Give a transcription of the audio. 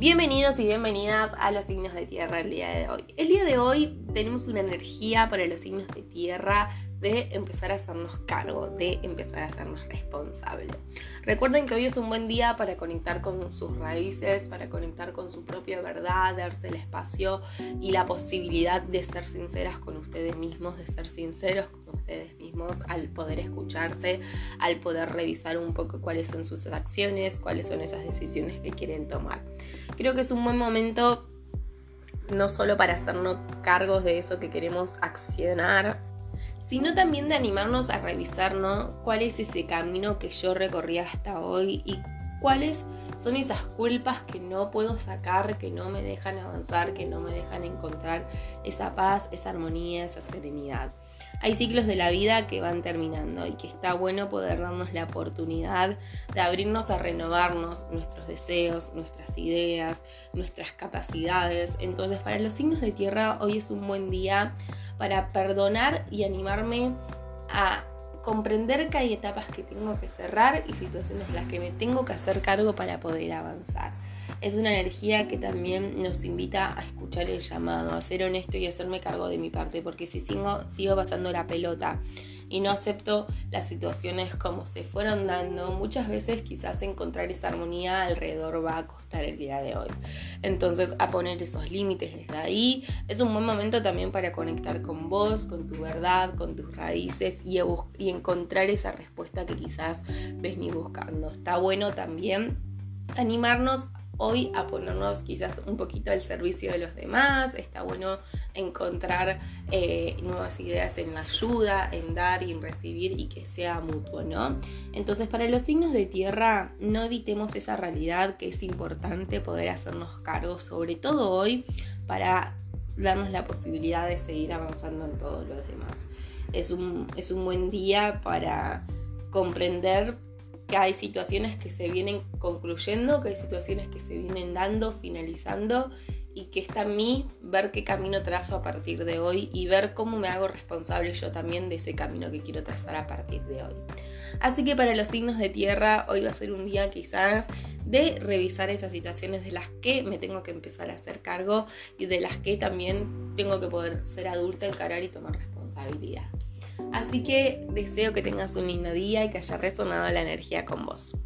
Bienvenidos y bienvenidas a los signos de tierra el día de hoy. El día de hoy tenemos una energía para los signos de tierra de empezar a hacernos cargo, de empezar a hacernos responsables. Recuerden que hoy es un buen día para conectar con sus raíces, para conectar con su propia verdad, darse el espacio y la posibilidad de ser sinceras con ustedes mismos, de ser sinceros con ustedes mismos al poder escucharse, al poder revisar un poco cuáles son sus acciones, cuáles son esas decisiones que quieren tomar. Creo que es un buen momento no solo para hacernos cargos de eso que queremos accionar, sino también de animarnos a revisar cuál es ese camino que yo recorrí hasta hoy y cuáles son esas culpas que no puedo sacar, que no me dejan avanzar, que no me dejan encontrar esa paz, esa armonía, esa serenidad. Hay ciclos de la vida que van terminando y que está bueno poder darnos la oportunidad de abrirnos a renovarnos nuestros deseos, nuestras ideas, nuestras capacidades. Entonces para los signos de tierra hoy es un buen día para perdonar y animarme a comprender que hay etapas que tengo que cerrar y situaciones en las que me tengo que hacer cargo para poder avanzar. Es una energía que también nos invita a escuchar el llamado, a ser honesto y hacerme cargo de mi parte, porque si sigo, sigo pasando la pelota y no acepto las situaciones como se fueron dando, muchas veces quizás encontrar esa armonía alrededor va a costar el día de hoy. Entonces, a poner esos límites desde ahí es un buen momento también para conectar con vos, con tu verdad, con tus raíces y, y encontrar esa respuesta que quizás venís buscando. Está bueno también animarnos hoy a ponernos quizás un poquito al servicio de los demás. Está bueno encontrar eh, nuevas ideas en la ayuda, en dar y en recibir y que sea mutuo, ¿no? Entonces, para los signos de tierra, no evitemos esa realidad que es importante poder hacernos cargo, sobre todo hoy, para darnos la posibilidad de seguir avanzando en todos los demás. Es un, es un buen día para comprender que hay situaciones que se vienen concluyendo, que hay situaciones que se vienen dando, finalizando y que está en mí ver qué camino trazo a partir de hoy y ver cómo me hago responsable yo también de ese camino que quiero trazar a partir de hoy. Así que para los signos de tierra, hoy va a ser un día quizás de revisar esas situaciones de las que me tengo que empezar a hacer cargo y de las que también tengo que poder ser adulta, encarar y tomar responsabilidad. Así que deseo que tengas un lindo día y que haya resonado la energía con vos.